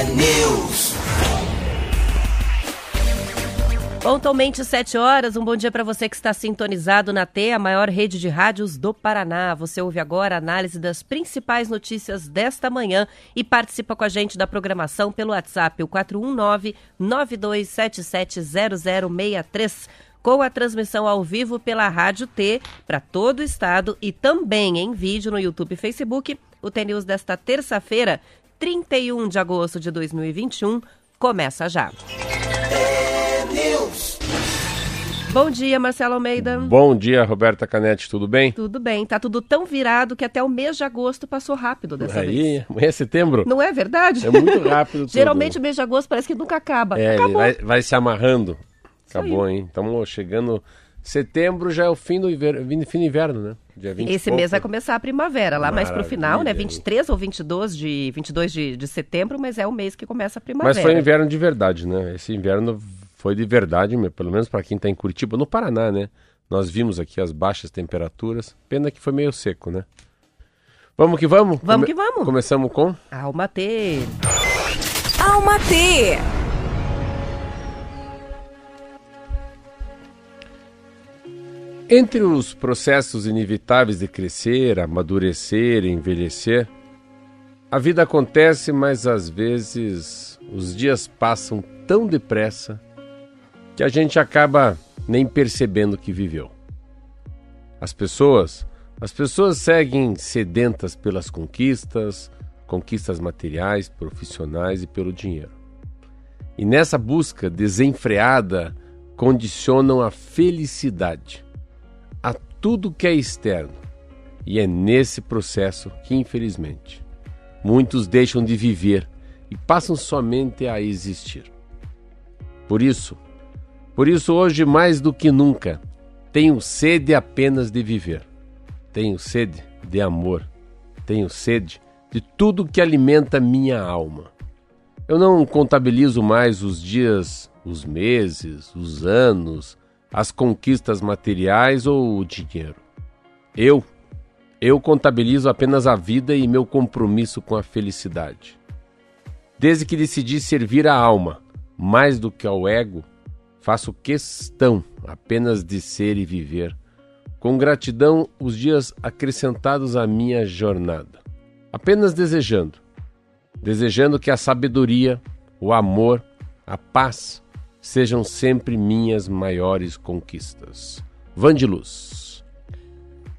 T-News. Pontualmente 7 horas, um bom dia para você que está sintonizado na T, a maior rede de rádios do Paraná. Você ouve agora a análise das principais notícias desta manhã e participa com a gente da programação pelo WhatsApp, o 419-9277-0063, com a transmissão ao vivo pela Rádio T para todo o estado e também em vídeo no YouTube e Facebook. O T-News desta terça-feira, 31 de agosto de 2021, começa já. Bom dia, Marcelo Almeida. Bom dia, Roberta Canetti, tudo bem? Tudo bem, tá tudo tão virado que até o mês de agosto passou rápido dessa Aí, vez. amanhã é setembro. Não é verdade? É muito rápido. tudo. Geralmente o mês de agosto parece que nunca acaba. É, vai, vai se amarrando. Acabou, hein? Estamos chegando. Setembro já é o fim do inverno, fim do inverno, né? Dia 20 e Esse mês vai começar a primavera, lá mais pro final, né? Maravilha. 23 ou 22 de, 22 de, de setembro, mas é o mês que começa a primavera. Mas foi inverno de verdade, né? Esse inverno foi de verdade, pelo menos para quem está em Curitiba, no Paraná, né? Nós vimos aqui as baixas temperaturas. Pena que foi meio seco, né? Vamos que vamos? Vamos que vamos. Começamos com? Alma T. Alma T. Entre os processos inevitáveis de crescer, amadurecer envelhecer, a vida acontece, mas às vezes os dias passam tão depressa que a gente acaba nem percebendo que viveu. As pessoas, as pessoas seguem sedentas pelas conquistas, conquistas materiais, profissionais e pelo dinheiro. E nessa busca desenfreada condicionam a felicidade tudo que é externo. E é nesse processo que, infelizmente, muitos deixam de viver e passam somente a existir. Por isso, por isso hoje mais do que nunca, tenho sede apenas de viver. Tenho sede de amor. Tenho sede de tudo que alimenta minha alma. Eu não contabilizo mais os dias, os meses, os anos, as conquistas materiais ou o dinheiro. Eu, eu contabilizo apenas a vida e meu compromisso com a felicidade. Desde que decidi servir a alma, mais do que ao ego, faço questão apenas de ser e viver, com gratidão os dias acrescentados à minha jornada. Apenas desejando, desejando que a sabedoria, o amor, a paz sejam sempre minhas maiores conquistas. Vandiluz.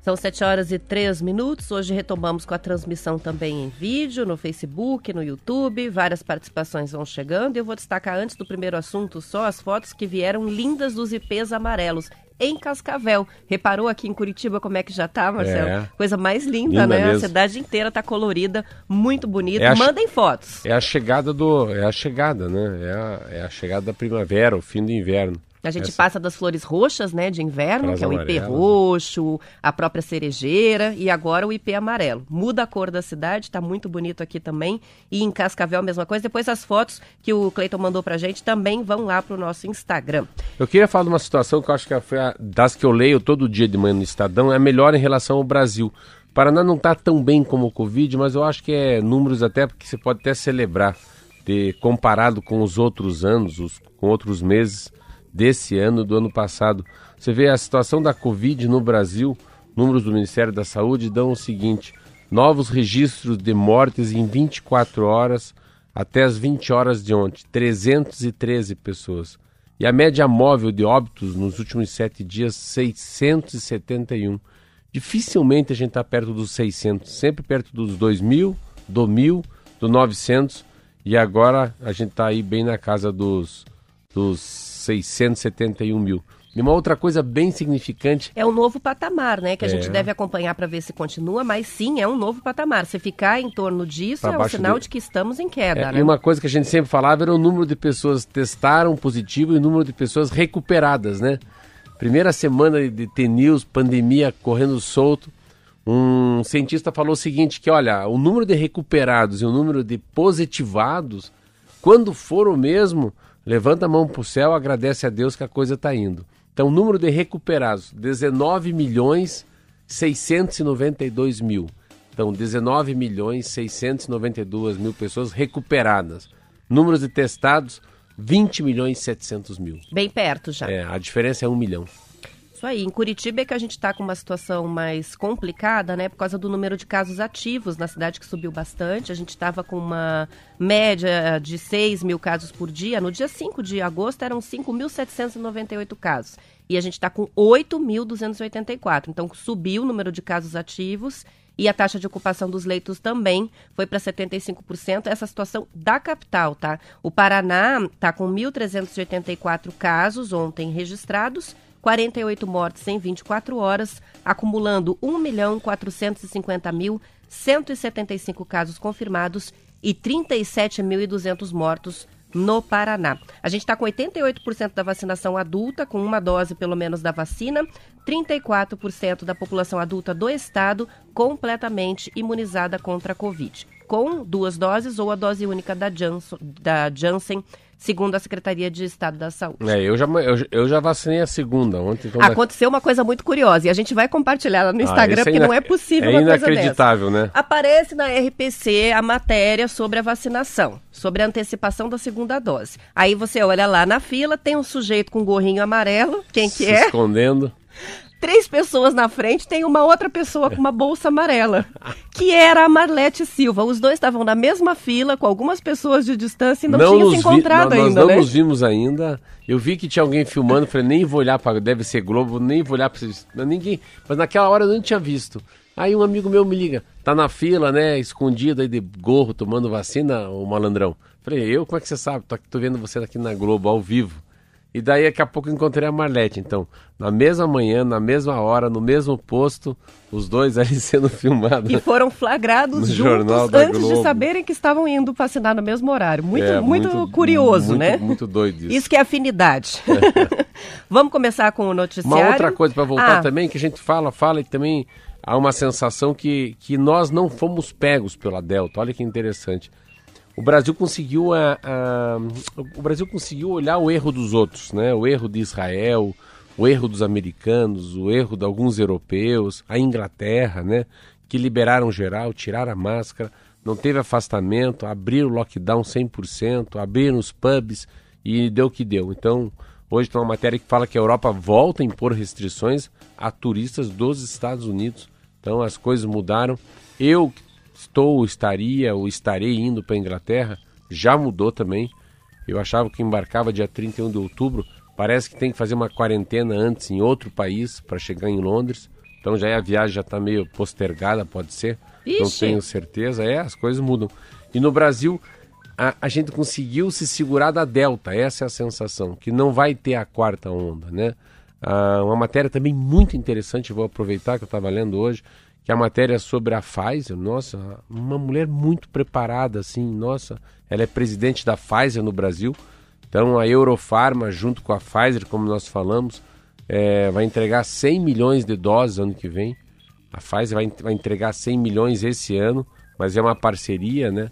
São 7 horas e 3 minutos. Hoje retomamos com a transmissão também em vídeo, no Facebook, no YouTube. Várias participações vão chegando. Eu vou destacar antes do primeiro assunto só as fotos que vieram lindas dos IPs amarelos em Cascavel. Reparou aqui em Curitiba como é que já tá, Marcelo? É. Coisa mais linda, Linda né? A mesmo. cidade inteira tá colorida, muito bonita. É a Mandem fotos. É a chegada do, é a chegada, né? É a, é a chegada da primavera, o fim do inverno. A gente Essa- passa das flores roxas, né, de inverno, que é o IP amarelas. roxo, a própria cerejeira e agora o IP amarelo. Muda a cor da cidade, tá muito bonito aqui também. E em Cascavel a mesma coisa. Depois as fotos que o Cleiton mandou pra gente também vão lá pro nosso Instagram. Eu queria falar de uma situação que eu acho que foi a, das que eu leio todo dia de manhã no Estadão, é a melhor em relação ao Brasil. O Paraná não está tão bem como o Covid, mas eu acho que é números até porque você pode até celebrar, ter comparado com os outros anos, os, com outros meses desse ano, do ano passado. Você vê a situação da Covid no Brasil, números do Ministério da Saúde dão o seguinte: novos registros de mortes em 24 horas até as 20 horas de ontem, 313 pessoas. E a média móvel de óbitos nos últimos sete dias, 671. Dificilmente a gente está perto dos 600, sempre perto dos 2.000, do 1.000, do 900 e agora a gente está aí bem na casa dos, dos 671 mil. E uma outra coisa bem significante. É um novo patamar, né? Que a É. gente deve acompanhar para ver se continua, mas sim, é um novo patamar. Se ficar em torno disso, Pra é um sinal dele. de que estamos em queda, É, né? E uma coisa que a gente sempre falava era o número de pessoas testaram positivo e o número de pessoas recuperadas, né? Primeira semana de T-News, pandemia correndo solto, um cientista falou o seguinte, que olha, o número de recuperados e o número de positivados, quando for o mesmo, levanta a mão para o céu, agradece a Deus que a coisa está indo. Então, o número de recuperados, 19 milhões 692 mil. Então, 19 milhões 692 mil pessoas recuperadas. Números de testados, 20 milhões e 700 mil. Bem perto já. É, a diferença é um milhão. Isso aí. Em Curitiba é que a gente está com uma situação mais complicada, né? Por causa do número de casos ativos na cidade que subiu bastante. A gente estava com uma média de 6 mil casos por dia. No dia 5 de agosto eram 5.798 casos. E a gente está com 8.284. Então subiu o número de casos ativos e a taxa de ocupação dos leitos também foi para 75%. Essa situação da capital, tá? O Paraná está com 1.384 casos ontem registrados. 48 mortes em 24 horas, acumulando 1.450.175 casos confirmados e 37.200 mortos no Paraná. A gente está com 88% da vacinação adulta, com uma dose pelo menos da vacina, 34% da população adulta do estado completamente imunizada contra a Covid, com duas doses ou a dose única da Janssen, da Janssen segundo a Secretaria de Estado da Saúde. É, eu já, eu, eu já vacinei a segunda ontem. Então Aconteceu uma coisa muito curiosa e a gente vai compartilhar lá no Instagram, isso é porque ina- não é possível é uma coisa dessa. inacreditável, né? Aparece na RPC a matéria sobre a vacinação, sobre a antecipação da segunda dose. Aí você olha lá na fila, tem um sujeito com um gorrinho amarelo, quem que Se é? escondendo. Três pessoas na frente, tem uma outra pessoa com uma bolsa amarela, que era a Marlete Silva. Os dois estavam na mesma fila, com algumas pessoas de distância e não, tinham se nos vi- encontrado nós, nós ainda, não né? nos vimos ainda. Eu vi que tinha alguém filmando, falei, nem vou olhar para deve ser Globo, nem vou olhar para ninguém. Mas naquela hora eu não tinha visto. Aí um amigo meu me liga, tá na fila, né, escondido aí de gorro, tomando vacina, o malandrão. Falei, eu, como é que você sabe? Tô, aqui- tô vendo você aqui na Globo, ao vivo. E daí daqui a pouco encontrei a Marlete, então, na mesma manhã, na mesma hora, no mesmo posto, os dois ali sendo filmados. E foram flagrados juntos antes de saberem que estavam indo vacinar no mesmo horário. Muito, É, muito, curioso, muito- né? Muito doido isso. Isso que é afinidade. Vamos começar com o noticiário. Uma outra coisa para voltar Ah, também, que a gente fala, fala e também há uma sensação que, que nós não fomos pegos pela Delta. Olha que interessante. O Brasil conseguiu a, a- o Brasil conseguiu olhar o erro dos outros, né? O erro de Israel, o erro dos americanos, o erro de alguns europeus, a Inglaterra, né? Que liberaram geral, tiraram a máscara, não teve afastamento, abriram o lockdown 100%, abriram os pubs e deu o que deu. Então, hoje tem uma matéria que fala que a Europa volta a impor restrições a turistas dos Estados Unidos. Então, as coisas mudaram. Eu estou, estaria ou estarei indo para a Inglaterra, já mudou também. Eu achava que embarcava dia 31 de outubro, parece que tem que fazer uma quarentena antes em outro país para chegar em Londres. Então já é, a viagem já está meio postergada, pode ser. Não Ixi. tenho certeza. É, as coisas mudam. E no Brasil, a, a gente conseguiu se segurar da Delta, essa é a sensação, que não vai ter a quarta onda, né? Ah, uma matéria também muito interessante, vou aproveitar que eu estava lendo hoje, que é a matéria sobre a Pfizer. Nossa, uma mulher muito preparada, assim, nossa, ela é presidente da Pfizer no Brasil. Então a Eurofarma, junto com a Pfizer, como nós falamos, eh, vai entregar 100 milhões de doses ano que vem. A Pfizer vai, vai entregar 100 milhões esse ano, mas é uma parceria, né?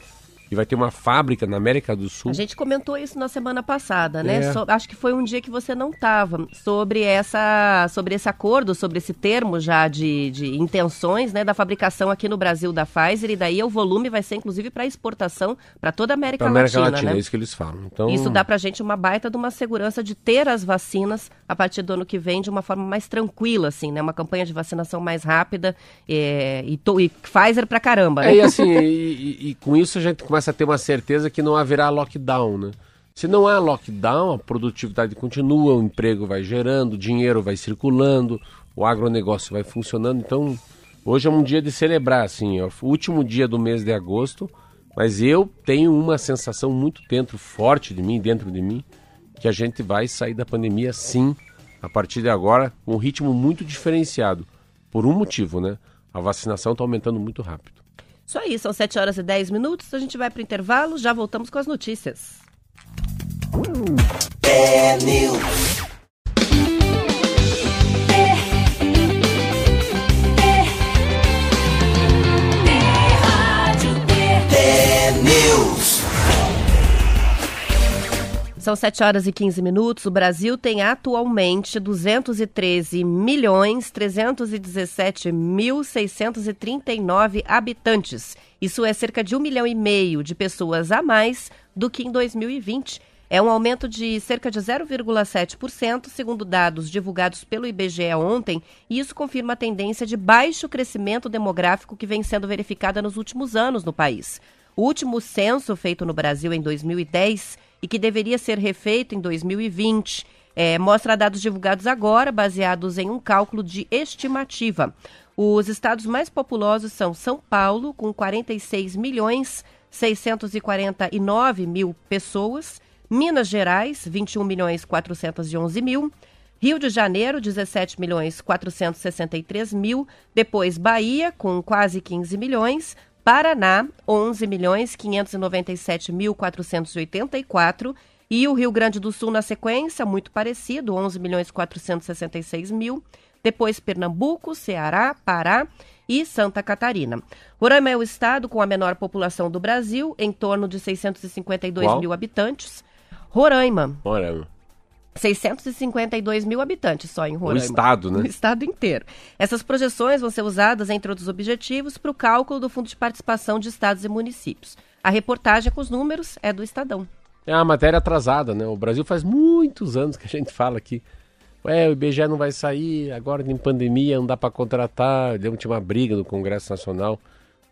E vai ter uma fábrica na América do Sul. A gente comentou isso na semana passada, né? É. So- acho que foi um dia que você não estava sobre essa, sobre esse acordo, sobre esse termo já de, de intenções, né, da fabricação aqui no Brasil da Pfizer e daí o volume vai ser inclusive para exportação para toda a América, Para América Latina, Latina, né? é isso que eles falam. Então, Isso dá pra gente uma baita de uma segurança de ter as vacinas a partir do ano que vem de uma forma mais tranquila, assim, né? Uma campanha de vacinação mais rápida é, e, to- e Pfizer pra caramba, né? É, e assim, e, e- e com isso a gente começa a ter uma certeza que não haverá lockdown, né? Se não há lockdown, a produtividade continua, o emprego vai gerando, o dinheiro vai circulando, o agronegócio vai funcionando. Então, hoje é um dia de celebrar, assim, ó, o último dia do mês de agosto, mas eu tenho uma sensação muito dentro, forte de mim, dentro de mim, que a gente vai sair da pandemia sim, a partir de agora, um ritmo muito diferenciado. Por um motivo, né? A vacinação está aumentando muito rápido. Isso aí, são 7 horas e 10 minutos. A gente vai para o intervalo, já voltamos com as notícias. É São 7 horas e 15 minutos. O Brasil tem atualmente 213 milhões 317 mil 639 habitantes. Isso é cerca de um milhão e meio de pessoas a mais do que em 2020. É um aumento de cerca de 0,7%, segundo dados divulgados pelo IBGE ontem, e isso confirma a tendência de baixo crescimento demográfico que vem sendo verificada nos últimos anos no país. O último censo feito no Brasil em 2010 e que deveria ser refeito em 2020. É, mostra dados divulgados agora, baseados em um cálculo de estimativa. Os estados mais populosos são São Paulo, com 46 milhões 649 mil pessoas, Minas Gerais, 21 milhões 411 mil, Rio de Janeiro, 17 milhões 463 mil, depois Bahia, com quase 15 milhões, Paraná, 11 milhões 597 mil 484 e o Rio Grande do Sul na sequência, muito parecido, 11 milhões 466 mil. Depois Pernambuco, Ceará, Pará e Santa Catarina. Roraima é o estado com a menor população do Brasil, em torno de 652 Qual? mil habitantes. Roraima. Roraima. 652 mil habitantes só em Roraima. O estado, né? O estado inteiro. Essas projeções vão ser usadas, entre outros objetivos, para o cálculo do Fundo de Participação de Estados e Municípios. A reportagem com os números é do Estadão. É uma matéria atrasada, né? O Brasil faz muitos anos que a gente fala aqui. Ué, o IBGE não vai sair, agora tem pandemia, não dá para contratar. Deu uma briga no Congresso Nacional,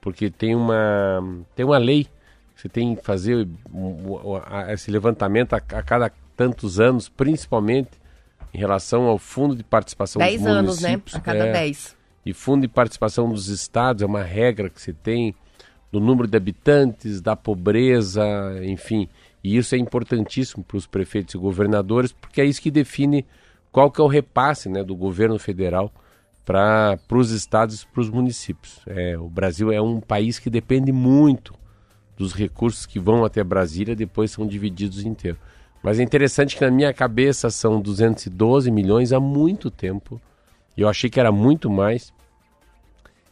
porque tem uma, tem uma lei. Você tem que fazer esse levantamento a, a cada tantos anos, principalmente em relação ao fundo de participação dez dos anos, né? municípios. A cada é, 10. E fundo de participação dos estados é uma regra que você tem do número de habitantes, da pobreza, enfim. E isso é importantíssimo para os prefeitos e governadores, porque é isso que define qual que é o repasse né, do governo federal para os estados e para os municípios. É, o Brasil é um país que depende muito dos recursos que vão até Brasília, depois são divididos inteiro. Mas é interessante que na minha cabeça são 212 milhões há muito tempo. E eu achei que era muito mais.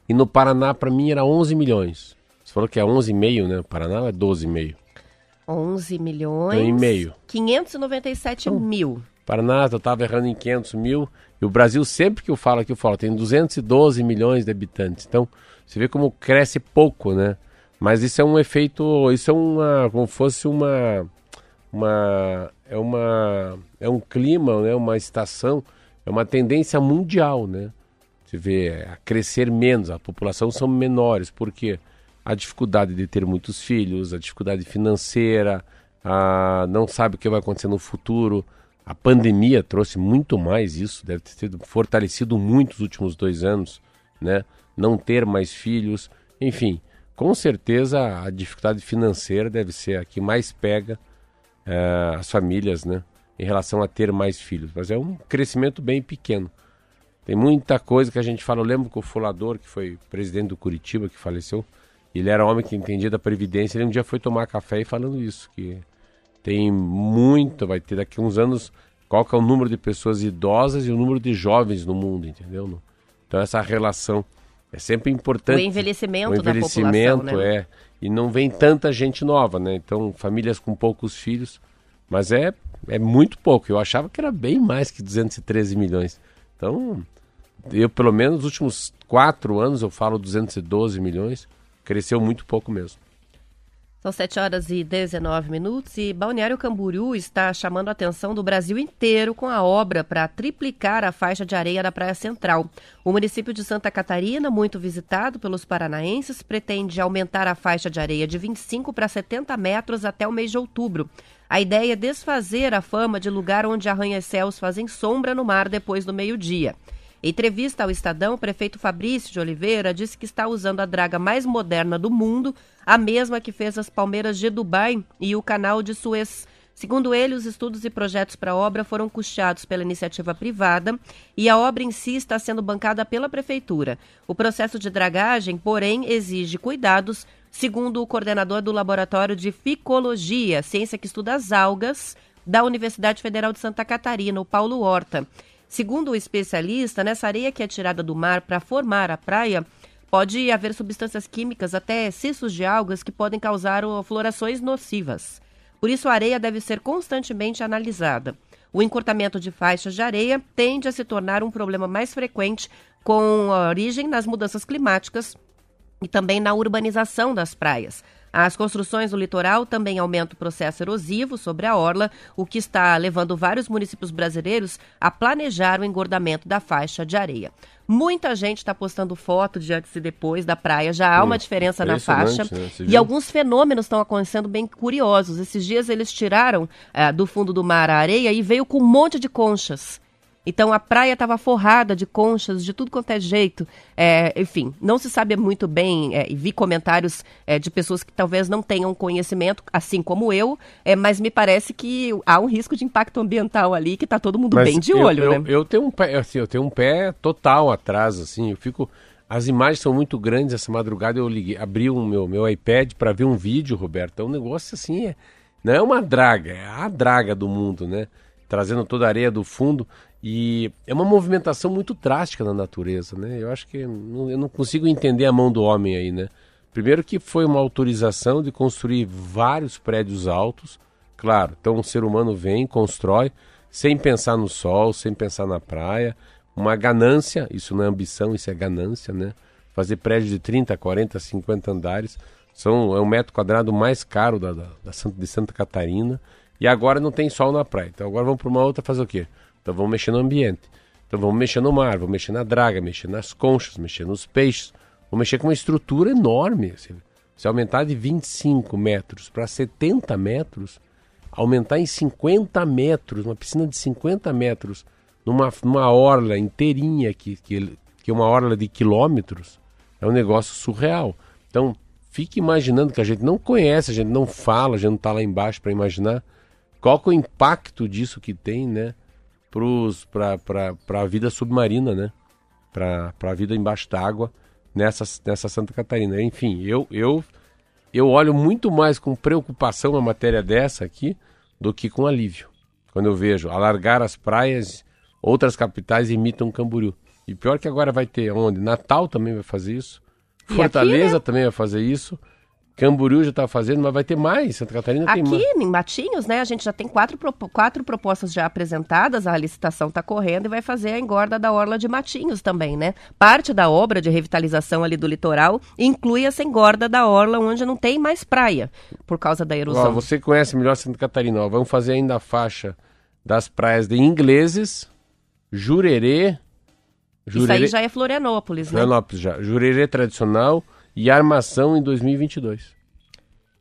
E no Paraná, para mim, era 11 milhões. Você falou que é 11,5, né? O Paraná é 12,5. 11 milhões. Então, e meio. 597 mil. Paraná, eu estava errando em 500 mil. E o Brasil, sempre que eu falo aqui, eu falo, tem 212 milhões de habitantes. Então, você vê como cresce pouco, né? Mas isso é um efeito, isso é uma, como fosse uma, uma, é uma, é um clima, né? Uma estação, é uma tendência mundial, né? Você vê a crescer menos, a população são menores, porque a dificuldade de ter muitos filhos, a dificuldade financeira, a não sabe o que vai acontecer no futuro. A pandemia trouxe muito mais isso, deve ter sido fortalecido muito nos últimos dois anos, né? Não ter mais filhos, enfim, com certeza a dificuldade financeira deve ser a que mais pega uh, as famílias, né? Em relação a ter mais filhos. Mas é um crescimento bem pequeno. Tem muita coisa que a gente fala. Eu lembro que o Fulador, que foi presidente do Curitiba, que faleceu, ele era homem que entendia da Previdência. Ele um dia foi tomar café e falando isso, que tem muito, vai ter daqui uns anos, qual que é o número de pessoas idosas e o número de jovens no mundo, entendeu? Então essa relação é sempre importante. O envelhecimento, o envelhecimento da população, né? é. E não vem tanta gente nova, né? Então, famílias com poucos filhos. Mas é, é muito pouco. Eu achava que era bem mais que 213 milhões. Então, eu pelo menos nos últimos quatro anos, eu falo 212 milhões. Cresceu muito pouco mesmo. São 7 horas e 19 minutos e Balneário Camboriú está chamando a atenção do Brasil inteiro com a obra para triplicar a faixa de areia da Praia Central. O município de Santa Catarina, muito visitado pelos paranaenses, pretende aumentar a faixa de areia de 25 para 70 metros até o mês de outubro. A ideia é desfazer a fama de lugar onde arranha-céus fazem sombra no mar depois do meio-dia. Em entrevista ao Estadão, o prefeito Fabrício de Oliveira disse que está usando a draga mais moderna do mundo, a mesma que fez as palmeiras de Dubai e o canal de Suez. Segundo ele, os estudos e projetos para a obra foram custeados pela iniciativa privada e a obra em si está sendo bancada pela prefeitura. O processo de dragagem, porém, exige cuidados, segundo o coordenador do Laboratório de Ficologia, ciência que estuda as algas, da Universidade Federal de Santa Catarina, o Paulo Horta. Segundo o especialista, nessa areia que é tirada do mar para formar a praia, pode haver substâncias químicas, até cistos de algas, que podem causar florações nocivas. Por isso, a areia deve ser constantemente analisada. O encurtamento de faixas de areia tende a se tornar um problema mais frequente com origem nas mudanças climáticas e também na urbanização das praias. As construções do litoral também aumentam o processo erosivo sobre a orla, o que está levando vários municípios brasileiros a planejar o engordamento da faixa de areia. Muita gente está postando foto de antes e depois da praia, já há uma diferença na faixa. Né? E alguns fenômenos estão acontecendo bem curiosos. Esses dias eles tiraram uh, do fundo do mar a areia e veio com um monte de conchas. Então a praia estava forrada de conchas, de tudo quanto é jeito. É, enfim, não se sabe muito bem, é, e vi comentários é, de pessoas que talvez não tenham conhecimento, assim como eu, é, mas me parece que há um risco de impacto ambiental ali que está todo mundo mas bem de eu, olho, eu, né? Eu tenho, um pé, assim, eu tenho um pé total atrás, assim, eu fico. As imagens são muito grandes. Essa madrugada eu liguei, abri o meu, meu iPad para ver um vídeo, Roberto. É um negócio assim, é, não é uma draga, é a draga do mundo, né? Trazendo toda a areia do fundo. E é uma movimentação muito drástica na natureza, né? Eu acho que eu não consigo entender a mão do homem aí, né? Primeiro que foi uma autorização de construir vários prédios altos, claro. Então um ser humano vem, constrói, sem pensar no sol, sem pensar na praia, uma ganância, isso não é ambição, isso é ganância, né? Fazer prédios de 30, 40, 50 andares, são, é o metro quadrado mais caro da, da, da de Santa Catarina, e agora não tem sol na praia. Então agora vamos para uma outra fazer o quê? Então vamos mexer no ambiente. Então vamos mexer no mar, vamos mexer na draga, mexer nas conchas, mexer nos peixes. Vamos mexer com uma estrutura enorme. Assim. Se aumentar de 25 metros para 70 metros, aumentar em 50 metros, uma piscina de 50 metros, numa, numa orla inteirinha, que, que, que é uma orla de quilômetros, é um negócio surreal. Então, fique imaginando que a gente não conhece, a gente não fala, a gente não está lá embaixo para imaginar qual é o impacto disso que tem, né? Para a vida submarina, né? Para a vida embaixo d'água nessa, nessa Santa Catarina. Enfim, eu, eu, eu olho muito mais com preocupação uma matéria dessa aqui do que com alívio. Quando eu vejo alargar as praias, outras capitais imitam Camboriú. E pior que agora vai ter onde? Natal também vai fazer isso. Fortaleza aqui, né? também vai fazer isso. Camboriú já está fazendo, mas vai ter mais. Santa Catarina Aqui, tem mais. Aqui, em Matinhos, né, a gente já tem quatro, quatro propostas já apresentadas, a licitação está correndo e vai fazer a engorda da Orla de Matinhos também, né? Parte da obra de revitalização ali do litoral inclui essa engorda da Orla, onde não tem mais praia, por causa da erosão. Ó, você conhece melhor Santa Catarina, ó, vamos fazer ainda a faixa das praias de Ingleses, Jurerê... Jurerê... Isso aí já é Florianópolis, né? Florianópolis já. Jurerê tradicional e armação em 2022.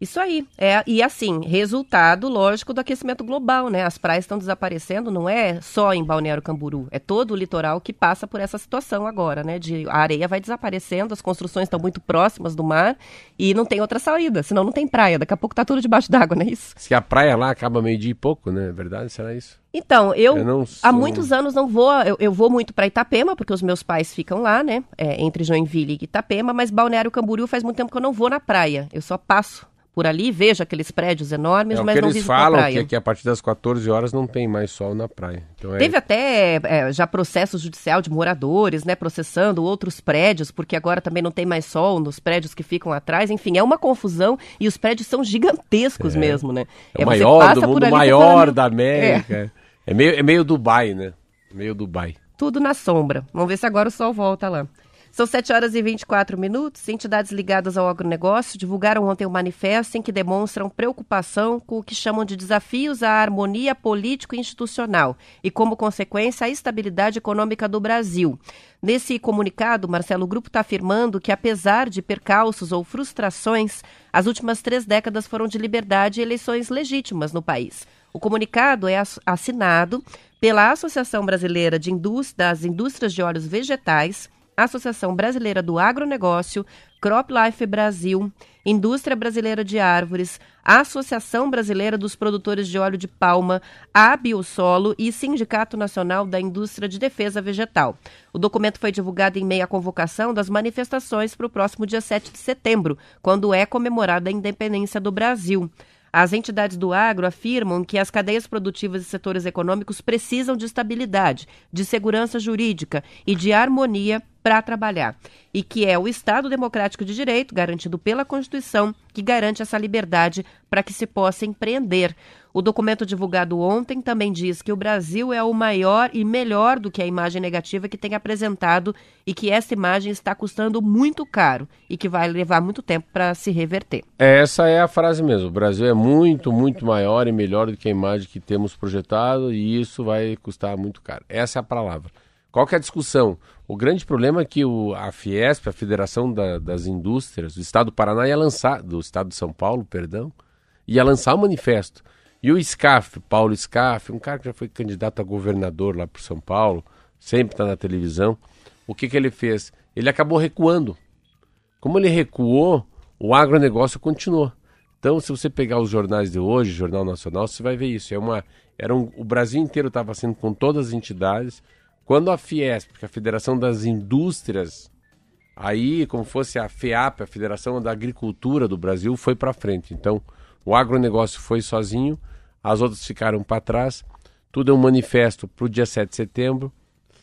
Isso aí. É, e assim, resultado, lógico, do aquecimento global, né? As praias estão desaparecendo, não é só em Balneário Camburu, é todo o litoral que passa por essa situação agora, né? De a areia vai desaparecendo, as construções estão muito próximas do mar e não tem outra saída, senão não tem praia. Daqui a pouco tá tudo debaixo d'água, não é isso? Se a praia lá acaba meio-dia e pouco, né? É verdade? Será isso? Então, eu, eu há muitos anos não vou, eu, eu, vou muito para Itapema, porque os meus pais ficam lá, né? É, entre Joinville e Itapema, mas Balneário Camboriú faz muito tempo que eu não vou na praia. Eu só passo por ali, vejo aqueles prédios enormes, é, mas não visito falam a praia. Que, que a partir das 14 horas não tem mais sol na praia. Então é... Teve até é, já processo judicial de moradores, né, processando outros prédios, porque agora também não tem mais sol nos prédios que ficam atrás. Enfim, é uma confusão e os prédios são gigantescos é. mesmo, né? É o é, maior do mundo, maior da América. É. meio, é meio Dubai, né? Meio Dubai. Tudo na sombra. Vamos ver se agora o sol volta lá. São 7 horas e 24 minutos. Entidades ligadas ao agronegócio divulgaram ontem um manifesto em que demonstram preocupação com o que chamam de desafios à harmonia político-institucional e, como consequência, à estabilidade econômica do Brasil. Nesse comunicado, Marcelo Grupo está afirmando que, apesar de percalços ou frustrações, as últimas três décadas foram de liberdade e eleições legítimas no país. O comunicado é assinado pela Associação Brasileira de das Indústrias de Óleos Vegetais, Associação Brasileira do Agronegócio, CropLife Brasil, Indústria Brasileira de Árvores, Associação Brasileira dos Produtores de Óleo de Palma, a Biosolo e Sindicato Nacional da Indústria de Defesa Vegetal. O documento foi divulgado em meio à convocação das manifestações para o próximo dia 7 de setembro, quando é comemorada a independência do Brasil. As entidades do agro afirmam que as cadeias produtivas e setores econômicos precisam de estabilidade, de segurança jurídica e de harmonia para trabalhar. E que é o Estado Democrático de Direito, garantido pela Constituição, que garante essa liberdade para que se possa empreender. O documento divulgado ontem também diz que o Brasil é o maior e melhor do que a imagem negativa que tem apresentado e que essa imagem está custando muito caro e que vai levar muito tempo para se reverter. Essa é a frase mesmo. O Brasil é muito, muito maior e melhor do que a imagem que temos projetado e isso vai custar muito caro. Essa é a palavra. Qual que é a discussão? O grande problema é que o, a Fiesp, a Federação da, das Indústrias do Estado do Paraná, ia lançar, do Estado de São Paulo, perdão, ia lançar um manifesto. E o SCAF, Paulo SCAF, um cara que já foi candidato a governador lá para São Paulo, sempre está na televisão, o que, que ele fez? Ele acabou recuando. Como ele recuou, o agronegócio continuou. Então, se você pegar os jornais de hoje, Jornal Nacional, você vai ver isso. É uma, era um, o Brasil inteiro estava sendo com todas as entidades. Quando a Fiesp, que é a Federação das Indústrias, aí como fosse a FEAP, a Federação da Agricultura do Brasil, foi para frente. Então, o agronegócio foi sozinho, as outras ficaram para trás. Tudo é um manifesto para o dia 7 de setembro,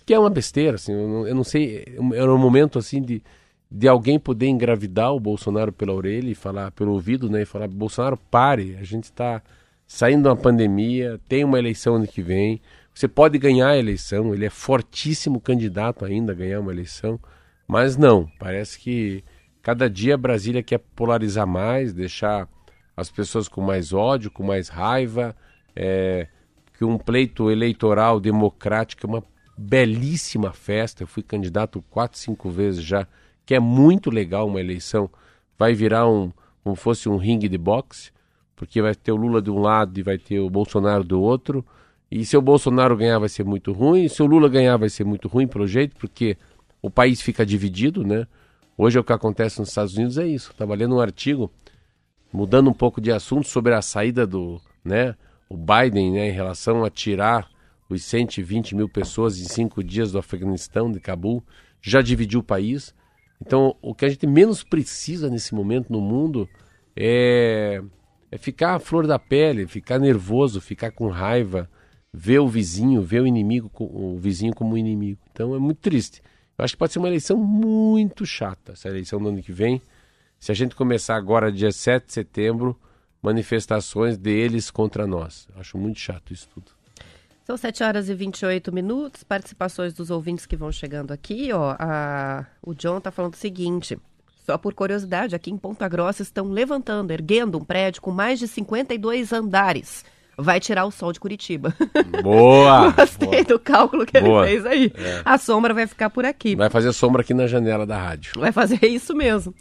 que é uma besteira, assim, eu não, eu não sei, era um momento assim de, de alguém poder engravidar o Bolsonaro pela orelha e falar, pelo ouvido, né, e falar, Bolsonaro, pare, a gente está saindo de uma pandemia, tem uma eleição ano que vem, você pode ganhar a eleição, ele é fortíssimo candidato ainda a ganhar uma eleição, mas não, parece que cada dia Brasília quer polarizar mais, deixar as pessoas com mais ódio, com mais raiva, é, que um pleito eleitoral democrático é uma belíssima festa. Eu fui candidato quatro, cinco vezes já, que é muito legal uma eleição. Vai virar um, como fosse um ringue de boxe, porque vai ter o Lula de um lado e vai ter o Bolsonaro do outro. E se o Bolsonaro ganhar vai ser muito ruim, se o Lula ganhar vai ser muito ruim pelo jeito, porque o país fica dividido, né? Hoje o que acontece nos Estados Unidos é isso. Estava lendo um artigo mudando um pouco de assunto sobre a saída do, né, o Biden, né, em relação a tirar os 120 mil pessoas em cinco dias do Afeganistão, de Cabul, já dividiu o país. Então, o que a gente menos precisa nesse momento no mundo é, é ficar à flor da pele, ficar nervoso, ficar com raiva, ver o vizinho, ver o inimigo, o vizinho como inimigo. Então, é muito triste. Eu acho que pode ser uma eleição muito chata, essa eleição do ano que vem. Se a gente começar agora, dia 7 de setembro, manifestações deles contra nós. Acho muito chato isso tudo. São 7 horas e 28 minutos. Participações dos ouvintes que vão chegando aqui. Ó, a... O John está falando o seguinte. Só por curiosidade, aqui em Ponta Grossa estão levantando, erguendo um prédio com mais de 52 andares. Vai tirar o sol de Curitiba. Boa! Gostei boa. do cálculo que Boa. ele fez aí. É. A sombra vai ficar por aqui. Vai fazer sombra aqui na janela da rádio. Vai fazer isso mesmo.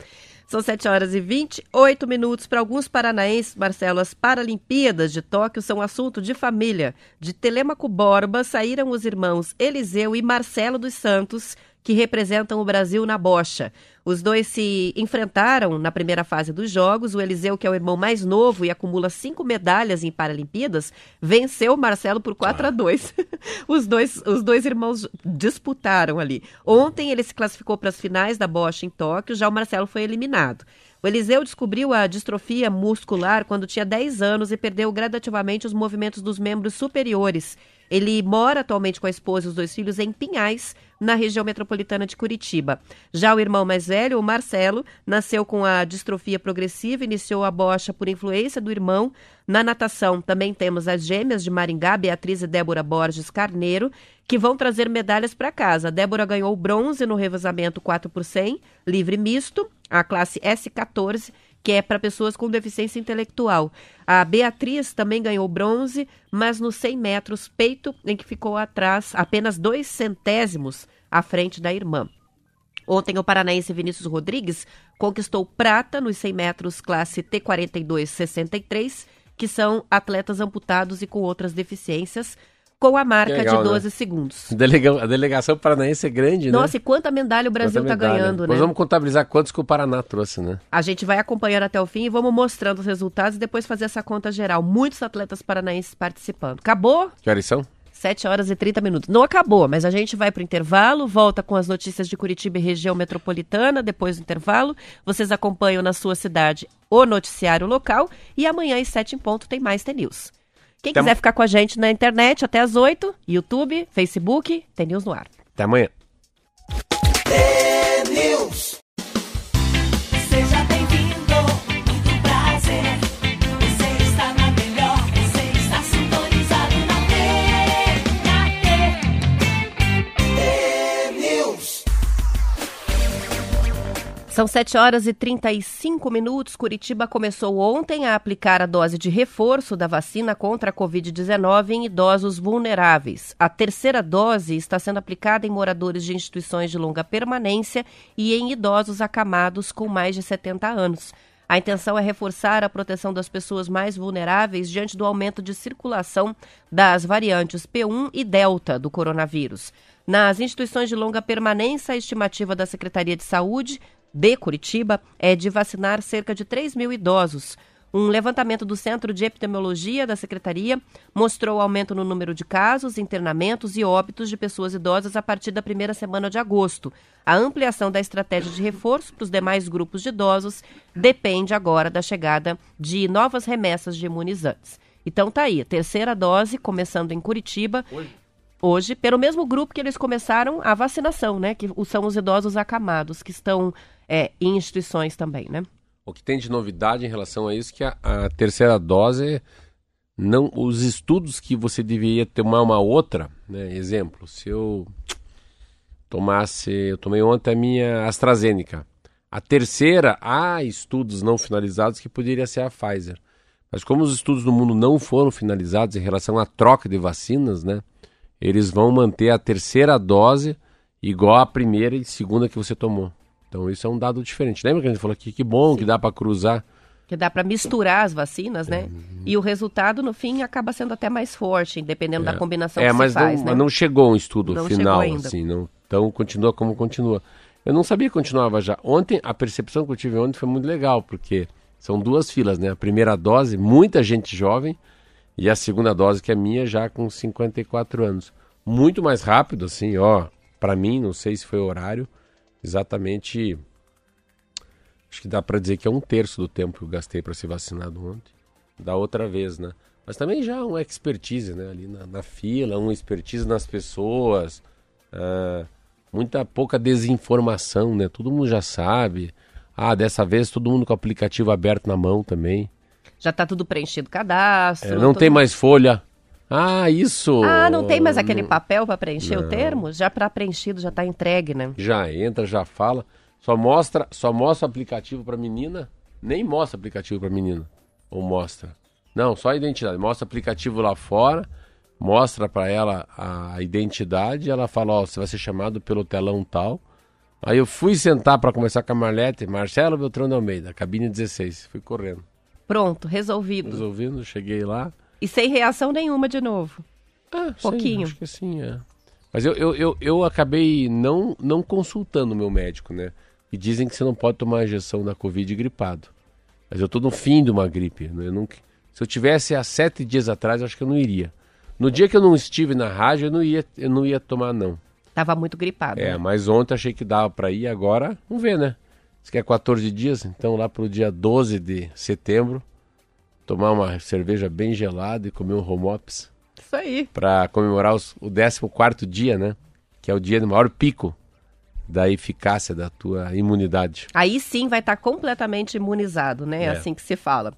São 7 horas e 28 minutos. Para alguns paranaenses, Marcelo, as Paralimpíadas de Tóquio são assunto de família. De Telemaco Borba saíram os irmãos Eliseu e Marcelo dos Santos, que representam o Brasil na bocha. Os dois se enfrentaram na primeira fase dos Jogos. O Eliseu, que é o irmão mais novo e acumula cinco medalhas em Paralimpíadas, venceu o Marcelo por 4 a 2. os, dois, os dois irmãos disputaram ali. Ontem ele se classificou para as finais da bocha em Tóquio, já o Marcelo foi eliminado. O Eliseu descobriu a distrofia muscular quando tinha 10 anos e perdeu gradativamente os movimentos dos membros superiores. Ele mora atualmente com a esposa e os dois filhos em Pinhais, na região metropolitana de Curitiba. Já o irmão mais velho, o Marcelo, nasceu com a distrofia progressiva, iniciou a bocha por influência do irmão. Na natação também temos as gêmeas de Maringá, Beatriz e Débora Borges Carneiro, que vão trazer medalhas para casa. Débora ganhou bronze no revezamento 4 por 100, livre misto, a classe S14, que é para pessoas com deficiência intelectual. A Beatriz também ganhou bronze, mas nos 100 metros peito, em que ficou atrás apenas dois centésimos à frente da irmã. Ontem, o paranaense Vinícius Rodrigues conquistou prata nos 100 metros classe T42-63, que são atletas amputados e com outras deficiências. Com a marca legal, de 12 né? segundos. Delega- a delegação paranaense é grande, né? Nossa, e quanta medalha o Brasil está ganhando, né? Nós vamos contabilizar quantos que o Paraná trouxe, né? A gente vai acompanhando até o fim e vamos mostrando os resultados e depois fazer essa conta geral. Muitos atletas paranaenses participando. Acabou? Que horas são? 7 horas e 30 minutos. Não acabou, mas a gente vai para o intervalo, volta com as notícias de Curitiba e região metropolitana depois do intervalo. Vocês acompanham na sua cidade o noticiário local e amanhã às 7 em ponto tem mais T-News. Quem Até quiser ficar com a gente na internet até às 8, YouTube, Facebook, T-News no ar. Até amanhã. São 7 horas e 35 minutos. Curitiba começou ontem a aplicar a dose de reforço da vacina contra a Covid-19 em idosos vulneráveis. A terceira dose está sendo aplicada em moradores de instituições de longa permanência e em idosos acamados com mais de 70 anos. A intenção é reforçar a proteção das pessoas mais vulneráveis diante do aumento de circulação das variantes P1 e Delta do coronavírus. Nas instituições de longa permanência, a estimativa da Secretaria de Saúde de Curitiba é de vacinar cerca de 3 mil idosos. Um levantamento do Centro de Epidemiologia da Secretaria mostrou aumento no número de casos, internamentos e óbitos de pessoas idosas a partir da primeira semana de agosto. A ampliação da estratégia de reforço para os demais grupos de idosos depende agora da chegada de novas remessas de imunizantes. Então tá aí, terceira dose começando em Curitiba. Hoje, pelo mesmo grupo que eles começaram a vacinação, né? Que são os idosos acamados, que estão é, em instituições também, né? O que tem de novidade em relação a isso é que a, a terceira dose não os estudos que você deveria tomar uma outra, né? Exemplo, se eu tomasse, eu tomei ontem a minha AstraZeneca. A terceira, há estudos não finalizados que poderia ser a Pfizer. Mas como os estudos no mundo não foram finalizados em relação à troca de vacinas, né? Eles vão manter a terceira dose igual à primeira e segunda que você tomou. Então isso é um dado diferente. Lembra que a gente falou aqui que bom que dá para cruzar? Que dá para misturar as vacinas, né? Uhum. E o resultado, no fim, acaba sendo até mais forte, dependendo da combinação é, que mas faz, não, né? mas não chegou um estudo Não final assim, não. Então continua como continua. Eu não sabia que continuava já. Ontem a percepção que eu tive ontem foi muito legal, porque são duas filas, né? A primeira dose, muita gente jovem, e a segunda dose que é minha já com 54 anos. Muito mais rápido assim, ó, Pra mim, não sei se foi o horário, exatamente acho que dá pra dizer que é um terço do tempo que eu gastei para ser vacinado ontem, da outra vez, né? Mas também já uma expertise, né? Ali na, na fila, uma expertise nas pessoas, ah, muita pouca desinformação, né? Todo mundo já sabe. Ah, dessa vez todo mundo com o aplicativo aberto na mão também. Já tá tudo preenchido o cadastro. É, não tem mundo- mais folha. Ah, isso! Ah, não tem mais aquele Não- papel para preencher o Não. termo? Já para preenchido, já tá entregue, né? Já entra, já fala. Só mostra, só mostra o aplicativo pra menina. Nem mostra o aplicativo pra menina. Ou mostra. Não, só a identidade. Mostra o aplicativo lá fora, mostra pra ela a identidade, ela fala, ó, você vai ser chamado pelo telão tal. Aí eu fui sentar pra conversar com a Marlete, Marcelo Beltrão de Almeida, cabine 16. Fui correndo. Pronto, resolvido. Resolvendo, cheguei lá. E sem reação nenhuma de novo. Ah, sim, Pouquinho. acho que sim, é. Mas eu, eu, eu, eu acabei não, não consultando o meu médico, né? E dizem que você não pode tomar a injeção da Covid gripado. Mas eu tô no fim de uma gripe. Né? Eu não, se eu tivesse há sete dias atrás, eu acho que eu não iria. No dia que eu não estive na rádio, eu não ia, eu não ia tomar, não. Tava muito gripado. É, né? mas ontem achei que dava pra ir, agora vamos ver, né? Isso que é 14 dias, então lá pro dia 12 de setembro, tomar uma cerveja bem gelada e comer um home office Isso aí. para comemorar os, o 14 dia, né? Que é o dia do maior pico da eficácia da tua imunidade. Aí sim vai estar completamente imunizado, né? É É. assim que se fala.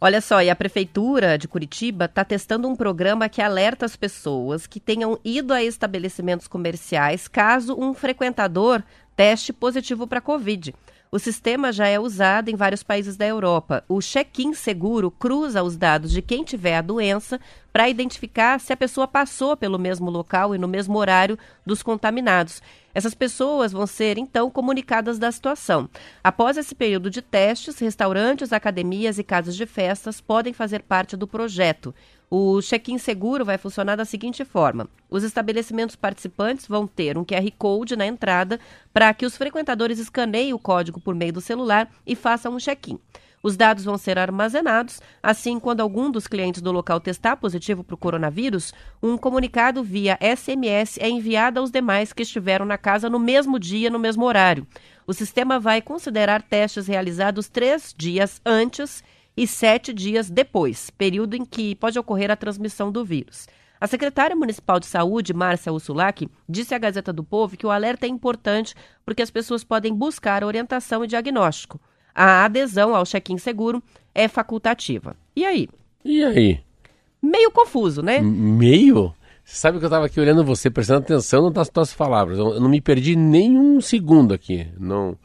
Olha só, e a Prefeitura de Curitiba está testando um programa que alerta as pessoas que tenham ido a estabelecimentos comerciais caso um frequentador teste positivo para Covid. O sistema já é usado em vários países da Europa. O check-in seguro cruza os dados de quem tiver a doença para identificar se a pessoa passou pelo mesmo local e no mesmo horário dos contaminados. Essas pessoas vão ser, então, comunicadas da situação. Após esse período de testes, restaurantes, academias e casas de festas podem fazer parte do projeto. O check-in seguro vai funcionar da seguinte forma: os estabelecimentos participantes vão ter um QR Code na entrada para que os frequentadores escaneiem o código por meio do celular e façam um check-in. Os dados vão ser armazenados, assim, quando algum dos clientes do local testar positivo para o coronavírus, um comunicado via SMS é enviado aos demais que estiveram na casa no mesmo dia, no mesmo horário. O sistema vai considerar testes realizados três dias antes e sete dias depois, período em que pode ocorrer a transmissão do vírus. A secretária municipal de saúde, Márcia Ursulac, disse à Gazeta do Povo que o alerta é importante porque as pessoas podem buscar orientação e diagnóstico. A adesão ao check-in seguro é facultativa. E aí? E aí? Meio confuso, né? Meio? Você sabe que eu estava aqui olhando você, prestando atenção nas tuas palavras. Eu não me perdi nem um segundo aqui. Não,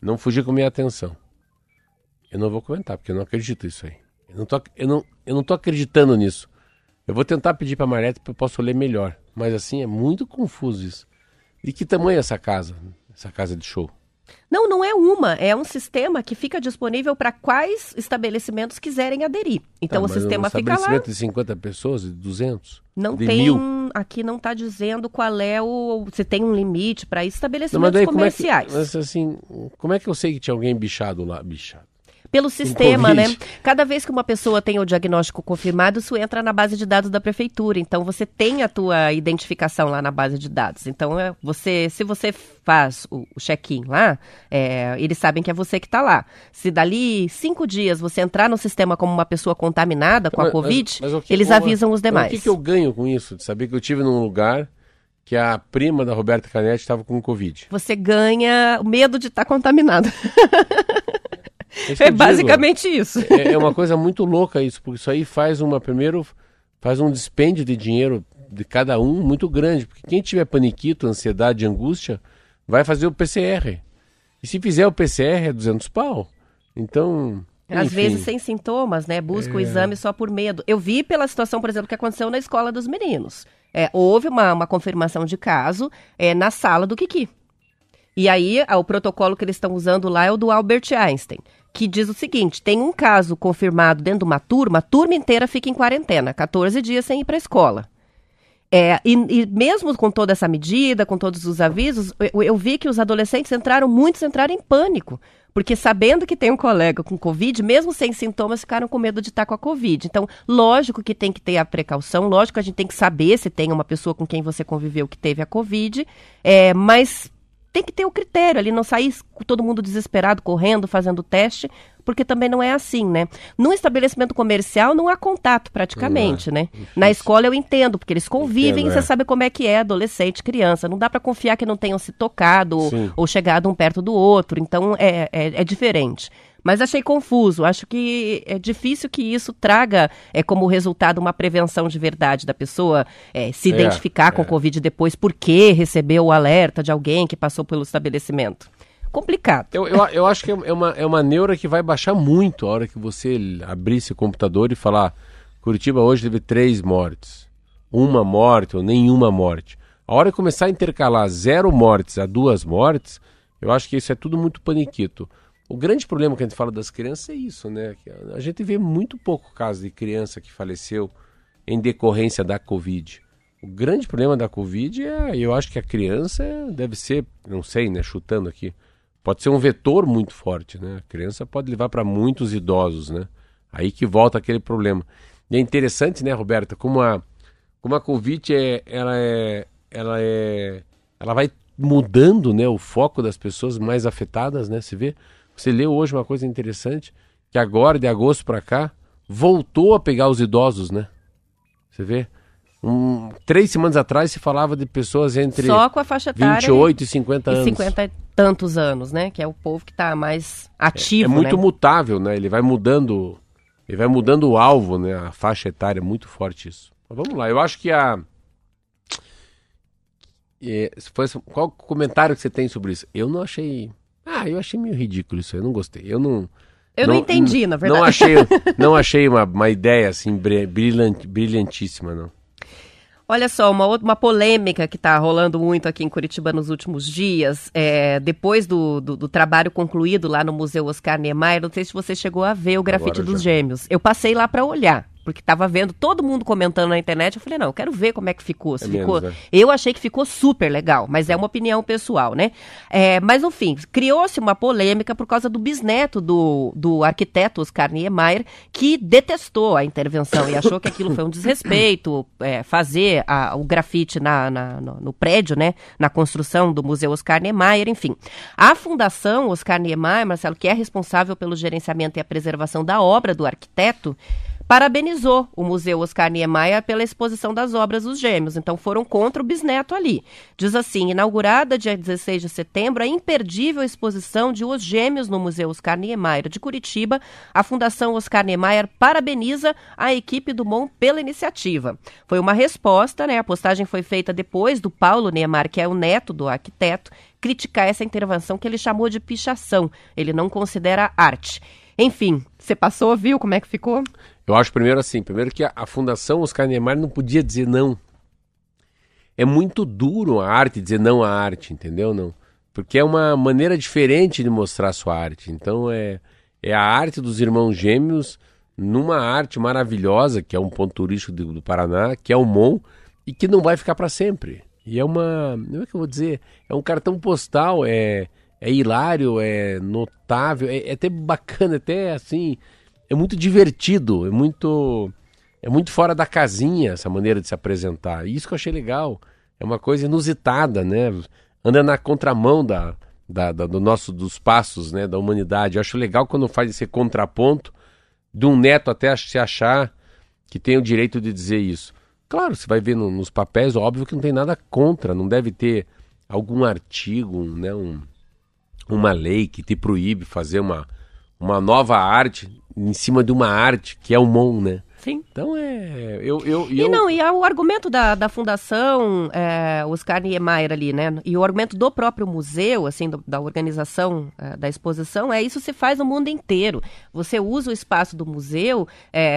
não fugi com minha atenção. Eu não vou comentar, porque eu não acredito nisso aí. Eu não tô, eu não, eu não tô acreditando nisso. Eu vou tentar pedir para a Marlete para eu possa ler melhor. Mas assim, é muito confuso isso. De que tamanho é essa casa? Essa casa de show? Não, não é uma, é um sistema que fica disponível para quais estabelecimentos quiserem aderir. Então Tá, o sistema um fica lá. estabelecimento de 50 pessoas, de 200? Não de tem, mil? aqui não está dizendo qual é o, se tem um limite para Não, estabelecimentos daí como é que, comerciais. mas assim, como é que eu sei que tinha alguém bichado lá? Bichado. Pelo sistema, né? Cada vez que uma pessoa tem o diagnóstico confirmado, isso entra na base de dados da prefeitura. Então você tem a tua identificação lá na base de dados. Então é, você, se você faz o, o check-in lá, é, eles sabem que é você que está lá. Se dali cinco dias você entrar no sistema como uma pessoa contaminada com a Mas- Covid, mas- mas que- eles avisam os demais. O que, que eu ganho com isso? De saber que eu tive num lugar que a prima da Roberta Canetti estava com Covid. Você ganha o medo de estar contaminado. É, É eu digo. basicamente isso. É, é uma coisa muito louca isso, porque isso aí faz uma, primeiro, faz um dispêndio de dinheiro de cada um muito grande. Porque quem tiver paniquito, ansiedade, angústia, vai fazer o PCR. E se fizer o PCR é 200 pau. Então. Às enfim. vezes sem sintomas, né? Busca o exame só por medo. Eu vi pela situação, por exemplo, que aconteceu na escola dos meninos. É, houve uma, uma confirmação de caso é, na sala do Kiki. E aí, o protocolo que eles estão usando lá é o do Albert Einstein, que diz o seguinte: tem um caso confirmado dentro de uma turma, a turma inteira fica em quarentena, 14 dias sem ir para a escola. É, e, e mesmo com toda essa medida, com todos os avisos, eu, eu vi que os adolescentes entraram, muitos entraram em pânico. Porque sabendo que tem um colega com Covid, mesmo sem sintomas, ficaram com medo de estar com a Covid. Então, lógico que tem que ter a precaução, lógico que a gente tem que saber se tem uma pessoa com quem você conviveu que teve a Covid, é, mas tem que ter o critério ali, não sair todo mundo desesperado, correndo, fazendo teste, porque também não é assim, né? Num estabelecimento comercial não há contato praticamente, né? Na escola eu entendo, porque eles convivem, Entendo, você é. sabe como é que é adolescente, criança. Não dá para confiar que não tenham se tocado ou, ou chegado um perto do outro, então é, é, é diferente. Mas achei confuso, acho que é difícil que isso traga é, como resultado uma prevenção de verdade da pessoa é, se É, identificar com é. Covid depois, porque recebeu o alerta de alguém que passou pelo estabelecimento. Complicado. Eu, eu, eu acho que é uma, é uma neura que vai baixar muito a hora que você abrir esse computador e falar: Curitiba hoje teve três mortes, uma morte ou nenhuma morte. A hora que começar a intercalar zero mortes a duas mortes, eu acho que isso é tudo muito paniquito. O grande problema que a gente fala das crianças é isso, né? A- gente vê muito pouco caso de criança que faleceu em decorrência da Covid. O grande problema da Covid é, eu acho que a criança deve ser, não sei, né, chutando aqui, pode ser um vetor muito forte, né? A criança pode levar para muitos idosos, né? Aí que volta aquele problema. E é interessante, né, Roberta, como a como a Covid é, ela é, ela é, ela vai mudando, né, o foco das pessoas mais afetadas, né? Você vê, você leu hoje uma coisa interessante que agora de agosto para cá voltou a pegar os idosos, né? Você vê, um, três semanas atrás se falava de pessoas entre Só com a faixa etária 28 e 50 e anos. 50 e tantos anos, né? Que é o povo que está mais ativo, é muito né? mutável, né? Ele vai mudando, ele vai mudando o alvo, né? A faixa etária é muito forte isso. Mas vamos lá, eu acho que a É, fosse- qual o comentário que você tem sobre isso? Eu não achei. Ah, eu achei meio ridículo isso. Eu não gostei. Eu não. Eu não, entendi, na verdade. Não achei, não achei uma, uma ideia assim bri- brilhante, brilhantíssima, não. Olha só, uma, uma polêmica que está rolando muito aqui em Curitiba nos últimos dias, é, depois do, do, do trabalho concluído lá no Museu Oscar Niemeyer, não sei se você chegou a ver o grafite dos gêmeos. Eu passei lá para olhar, porque estava vendo todo mundo comentando na internet, eu falei, não, eu quero ver como é que ficou. Se É ficou... menos, né? Eu achei que ficou super legal, mas é uma opinião pessoal, né? É, mas, enfim, criou-se uma polêmica por causa do bisneto do, do arquiteto Oscar Niemeyer, que detestou a intervenção e achou que aquilo foi um desrespeito, é, fazer a- o grafite na, na- no, no prédio, né? Na construção do Museu Oscar Niemeyer, enfim. A Fundação Oscar Niemeyer, Marcelo, que é responsável pelo gerenciamento e a preservação da obra do arquiteto, parabenizou o Museu Oscar Niemeyer pela exposição das obras dos gêmeos. Então foram contra o bisneto ali. Diz assim: inaugurada dia 16 de setembro, a imperdível exposição de Os Gêmeos no Museu Oscar Niemeyer de Curitiba, a Fundação Oscar Niemeyer parabeniza a equipe do MON pela iniciativa. Foi uma resposta, né? A postagem foi feita depois do Paulo Niemeyer, que é o neto do arquiteto, criticar essa intervenção que ele chamou de pichação. Ele não considera arte. Enfim, você passou, viu como é que ficou? Eu acho primeiro assim, primeiro que a, a Fundação Oscar Niemeyer não podia dizer não. É muito duro a arte dizer não à arte, entendeu? Não. Porque é uma maneira diferente de mostrar sua arte. Então é, é a arte dos irmãos gêmeos numa arte maravilhosa, que é um ponto turístico do, do Paraná, que é o Mon, e que não vai ficar para sempre. E é uma. Como é que eu vou dizer? É um cartão postal, é, é hilário, é notável, é, é até bacana, até assim. É muito divertido, é muito. É muito fora da casinha essa maneira de se apresentar. E isso que eu achei legal. É uma coisa inusitada, né? Anda na contramão da, da, da- do nosso, dos passos, né? Da humanidade. Eu acho legal quando faz esse contraponto de um neto até se achar que tem o direito de dizer isso. Claro, você vai ver no- nos papéis, óbvio que não tem nada contra, não deve ter algum artigo, né, um, uma lei que te proíbe fazer uma, uma nova arte em cima de uma arte que é o Mon, né? Sim. Então é. Eu, eu, E eu, não, e o argumento da, da Fundação é, Oscar Niemeyer ali, né? E o argumento do próprio museu, assim, do- da organização é, da exposição, é isso se faz no mundo inteiro. Você usa o espaço do museu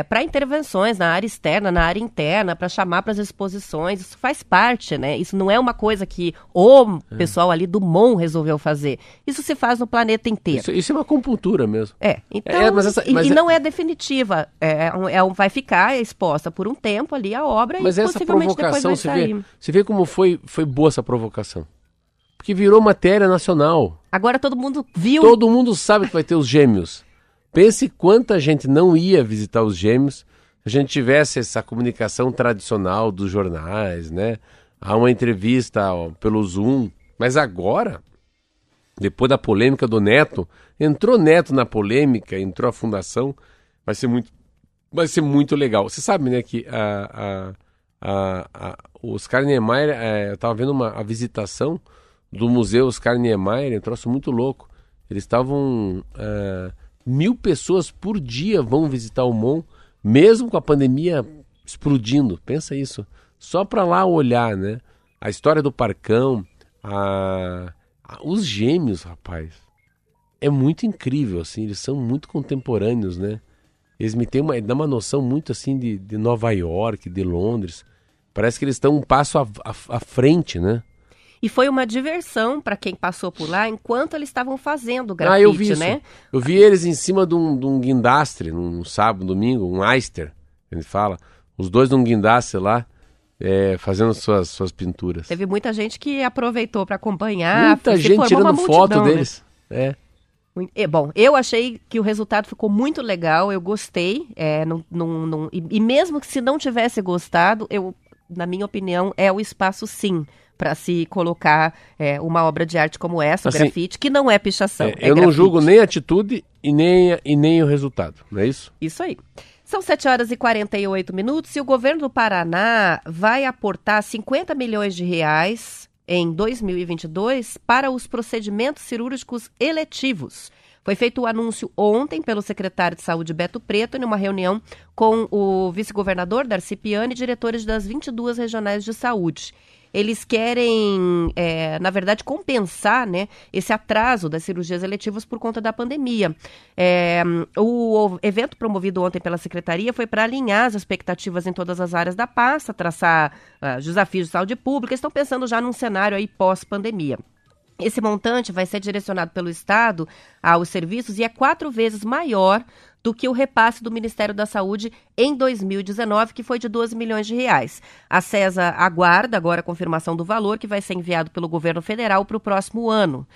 para intervenções na área externa, na área interna, para chamar para as exposições. Isso faz parte, né? Isso não é uma coisa que o É. pessoal ali do MON resolveu fazer. Isso se faz no planeta inteiro. isso, isso é uma compultura mesmo. É, então, É, mas essa- e, mas e é- não é definitiva. É, é um- vai ficar exposta por um tempo ali a obra Mas e essa possivelmente provocação, depois você vai vê, sair. você vê como foi, foi boa essa provocação. Porque virou matéria nacional. Agora todo mundo viu. Todo mundo sabe que vai ter os gêmeos. Pense quanta gente não ia visitar os gêmeos se a gente tivesse essa comunicação tradicional dos jornais, né? Há uma entrevista ó, pelo Zoom. Mas agora, depois da polêmica do Neto, entrou Neto na polêmica, entrou a fundação, vai ser muito, vai ser muito legal. Você sabe, né, que a, a, a, o Oscar Niemeyer, é, eu estava vendo uma, a visitação do Museu Oscar Niemeyer, um troço muito louco. Eles estavam. é, mil pessoas por dia vão visitar o Mon, mesmo com a pandemia explodindo. Pensa isso. Só para lá olhar, né? A história do Parcão, a- os gêmeos, rapaz. É muito incrível, assim. Eles são muito contemporâneos, né? Eles me têm uma, dá uma noção muito assim de, de Nova York, de Londres. Parece que eles estão um passo à, à- à frente, né? E foi uma diversão para quem passou por lá enquanto eles estavam fazendo o grafite, ah, eu vi isso. né? Eu vi eles em cima de um, de um guindastre, num sábado, domingo, um Eister, ele fala. Os dois num guindastre lá, é, fazendo suas, suas pinturas. Teve muita gente que aproveitou para acompanhar. Muita gente tirando foto multidão, né? deles. É. É, bom, eu achei que o resultado ficou muito legal, eu gostei, é, não, não, não- e, e mesmo que se não tivesse gostado, eu, na minha opinião, é o espaço sim para se colocar é, uma obra de arte como essa, o Assim, grafite, que não é pichação. É, é eu não grafite. julgo nem a atitude e nem, e nem o resultado, não é isso? Isso aí. São 7 horas e 48 minutos e o governo do Paraná vai aportar 50 milhões de reais em 2022 para os procedimentos cirúrgicos eletivos. Foi feito o anúncio ontem pelo secretário de Saúde Beto Preto em uma reunião com o vice-governador Darcy Piani e diretores das 22 regionais de saúde. Eles querem, é, na verdade, compensar né, esse atraso das cirurgias eletivas por conta da pandemia. É, o evento promovido ontem pela Secretaria foi para alinhar as expectativas em todas as áreas da pasta, traçar uh, os desafios de saúde pública. Estão pensando já num cenário aí pós-pandemia. Esse montante vai ser direcionado pelo Estado aos serviços e é quatro vezes maior do que o repasse do Ministério da Saúde em 2019, que foi de 12 milhões de reais. A CESA aguarda agora a confirmação do valor que vai ser enviado pelo governo federal para o próximo ano.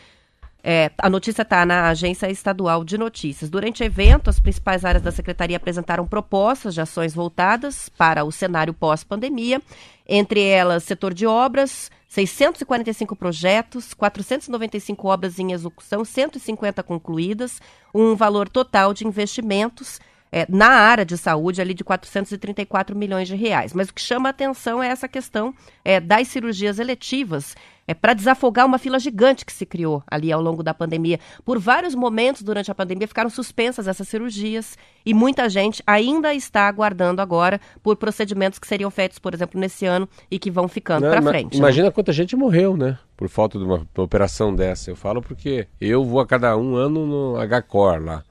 É, a notícia está na Agência Estadual de Notícias. Durante o evento, as principais áreas da secretaria apresentaram propostas de ações voltadas para o cenário pós-pandemia, entre elas setor de obras, 645 projetos, 495 obras em execução, 150 concluídas, um valor total de investimentos é, na área de saúde ali de 434 milhões de reais. Mas o que chama a atenção é essa questão é, das cirurgias eletivas, é para desafogar uma fila gigante que se criou ali ao longo da pandemia. Por vários momentos durante a pandemia ficaram suspensas essas cirurgias e muita gente ainda está aguardando agora por procedimentos que seriam feitos, por exemplo, nesse ano e que vão ficando para frente. Né? Imagina né? quanta gente morreu, né? Por falta de uma, uma operação dessa. Eu falo porque eu vou a cada um ano no HCOR lá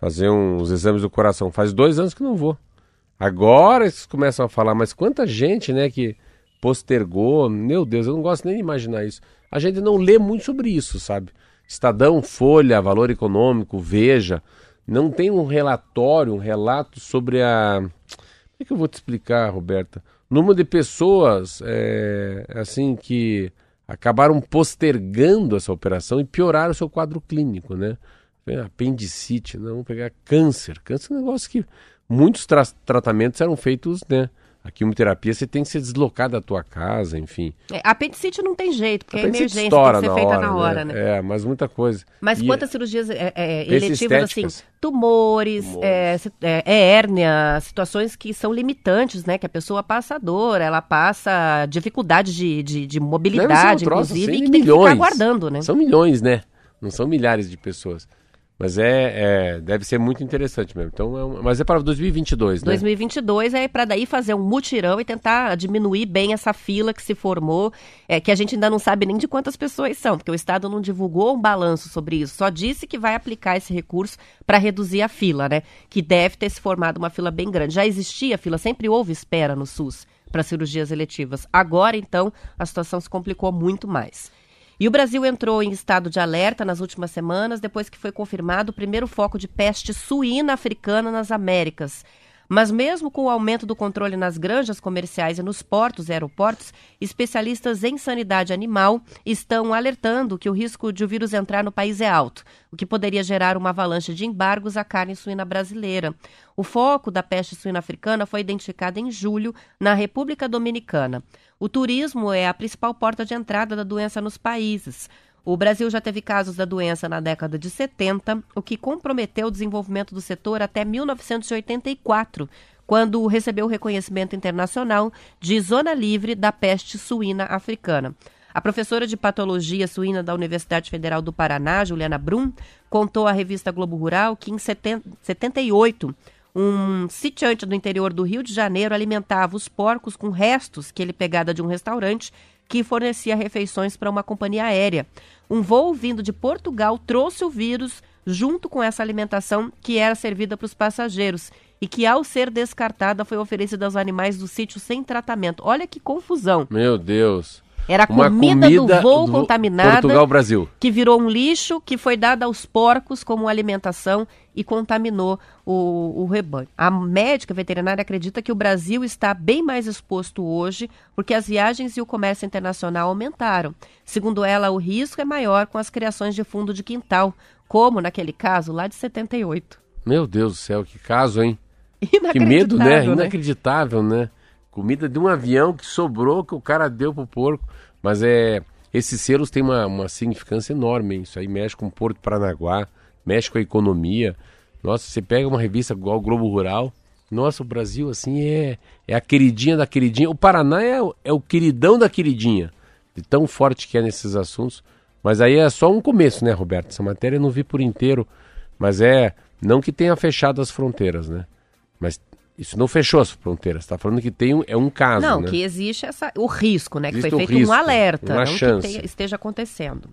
fazer uns exames do coração. Faz dois anos que não vou. Agora eles começam a falar, mas quanta gente, né, que postergou. Meu Deus, eu não gosto nem de imaginar isso. A gente não lê muito sobre isso, sabe? Estadão, Folha, Valor Econômico, Veja, não tem um relatório, um relato sobre a. Como é que eu vou te explicar, Roberta? Número de pessoas, é, assim, que acabaram postergando essa operação e pioraram o seu quadro clínico, né? apendicite, não, vamos pegar câncer. Câncer é um negócio que muitos tra tratamentos eram feitos, né? A quimioterapia você tem que ser deslocado da tua casa, enfim. É, apendicite não tem jeito, porque é emergência, tem que ser feita hora, na hora, né? né? É, mas muita coisa. Mas e quantas é... cirurgias é, é, eletivas, assim, tumores, tumores. É, é, é, hérnia, situações que são limitantes, né? Que a pessoa passa dor, ela passa dificuldade de, de, de mobilidade, não, inclusive, assim, e que milhões. tem que ficar aguardando, né? São milhões, né? Não são milhares de pessoas. Mas é, é, deve ser muito interessante mesmo. Então, é um, mas é para 2022, né? 2022 é para daí fazer um mutirão e tentar diminuir bem essa fila que se formou, é, que a gente ainda não sabe nem de quantas pessoas são, porque o Estado não divulgou um balanço sobre isso, só disse que vai aplicar esse recurso para reduzir a fila, né? Que deve ter se formado uma fila bem grande. Já existia fila, sempre houve espera no SUS para cirurgias eletivas. Agora, então, a situação se complicou muito mais. E o Brasil entrou em estado de alerta nas últimas semanas, depois que foi confirmado o primeiro foco de peste suína africana nas Américas. Mas mesmo com o aumento do controle nas granjas comerciais e nos portos e aeroportos, especialistas em sanidade animal estão alertando que o risco de o vírus entrar no país é alto, o que poderia gerar uma avalanche de embargos à carne suína brasileira. O foco da peste suína africana foi identificado em julho na República Dominicana. O turismo é a principal porta de entrada da doença nos países. O Brasil já teve casos da doença na década de 70, o que comprometeu o desenvolvimento do setor até 1984, quando recebeu o reconhecimento internacional de zona livre da peste suína africana. A professora de patologia suína da Universidade Federal do Paraná, Juliana Brum, contou à revista Globo Rural que em 78 um sitiante do interior do Rio de Janeiro alimentava os porcos com restos que ele pegada de um restaurante que fornecia refeições para uma companhia aérea. Um voo vindo de Portugal trouxe o vírus junto com essa alimentação que era servida para os passageiros e que, ao ser descartada, foi oferecida aos animais do sítio sem tratamento. Olha que confusão. Meu Deus. Era a comida, comida, do voo do contaminada. Portugal, Brasil. Que virou um lixo que foi dada aos porcos como alimentação e contaminou o, o rebanho. A médica veterinária acredita que o Brasil está bem mais exposto hoje porque as viagens e o comércio internacional aumentaram. Segundo ela, o risco é maior com as criações de fundo de quintal, como naquele caso lá de 78. Meu Deus do céu, que caso, hein? Que medo, né? né? Inacreditável, né? Comida de um avião que sobrou, que o cara deu pro porco. Mas é. Esses selos têm uma, uma significância enorme. Hein? Isso aí mexe com o Porto Paranaguá, mexe com a economia. Nossa, você pega uma revista igual o Globo Rural. Nossa, o Brasil, assim, é, é a queridinha da queridinha. O Paraná é, é o queridão da queridinha. De tão forte que é nesses assuntos. Mas aí é só um começo, né, Roberto? Essa matéria eu não vi por inteiro. Mas é. Não que tenha fechado as fronteiras, né? Mas Isso não fechou as fronteiras. Está falando que tem um, é um caso, Não, né? que existe essa, o risco, né? Existe que foi feito risco, um alerta, uma não chance. que tenha- esteja acontecendo.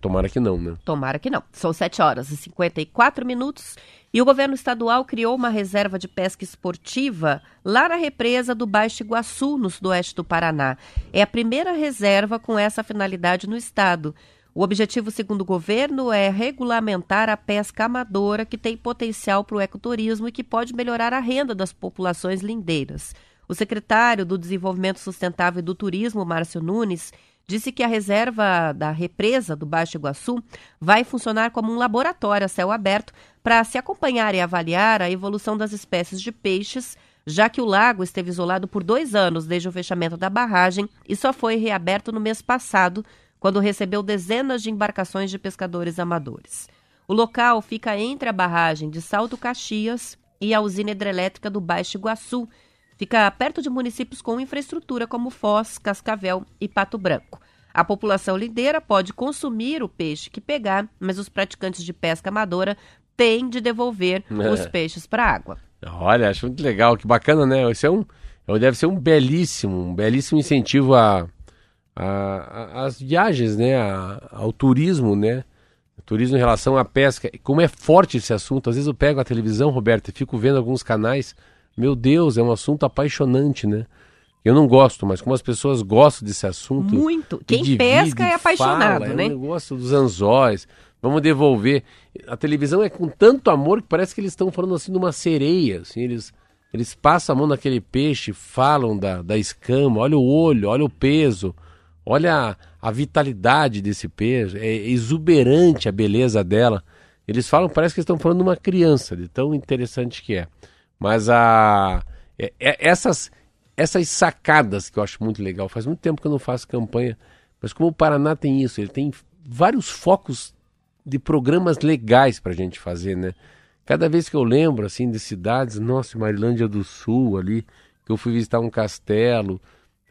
Tomara que não, né? Tomara que não. São 7 horas e 54 minutos e o governo estadual criou uma reserva de pesca esportiva lá na represa do Baixo Iguaçu, no sudoeste do Paraná. É a primeira reserva com essa finalidade no estado. O objetivo, segundo o governo, é regulamentar a pesca amadora que tem potencial para o ecoturismo e que pode melhorar a renda das populações lindeiras. O secretário do Desenvolvimento Sustentável e do Turismo, Márcio Nunes, disse que a reserva da represa do Baixo Iguaçu vai funcionar como um laboratório a céu aberto para se acompanhar e avaliar a evolução das espécies de peixes, já que o lago esteve isolado por dois anos desde o fechamento da barragem e só foi reaberto no mês passado, quando recebeu dezenas de embarcações de pescadores amadores. O local fica entre a barragem de Salto Caxias e a usina hidrelétrica do Baixo Iguaçu, Fica perto de municípios com infraestrutura como Foz, Cascavel e Pato Branco. A população lindeira pode consumir o peixe que pegar, mas os praticantes de pesca amadora têm de devolver É. os peixes para a água. Olha, acho muito legal, que bacana, né? Esse é um, deve ser um belíssimo, um belíssimo incentivo a- às viagens, né? A- ao turismo, né? O turismo em relação à pesca. Como é forte esse assunto. Às vezes eu pego a televisão, Roberto, e fico vendo alguns canais. Meu Deus, é um assunto apaixonante, né? Eu não gosto, mas como as pessoas gostam desse assunto. Muito. Quem divide, pesca é apaixonado, fala, né? É um negócio dos anzóis. Vamos devolver. A televisão é com tanto amor que parece que eles estão falando assim de uma sereia. Assim, eles, eles passam a mão naquele peixe, falam da, da escama, olha o olho, olha o peso, olha a, a vitalidade desse peixe. É exuberante a beleza dela. Eles falam, parece que estão falando de uma criança, de tão interessante que é. Mas a, é- é- essas, essas sacadas que eu acho muito legal. Faz muito tempo que eu não faço campanha, mas como o Paraná tem isso, ele tem vários focos de programas legais para a gente fazer, né? Cada vez que eu lembro assim de cidades, nossa, Marilândia do Sul ali, que eu fui visitar um castelo,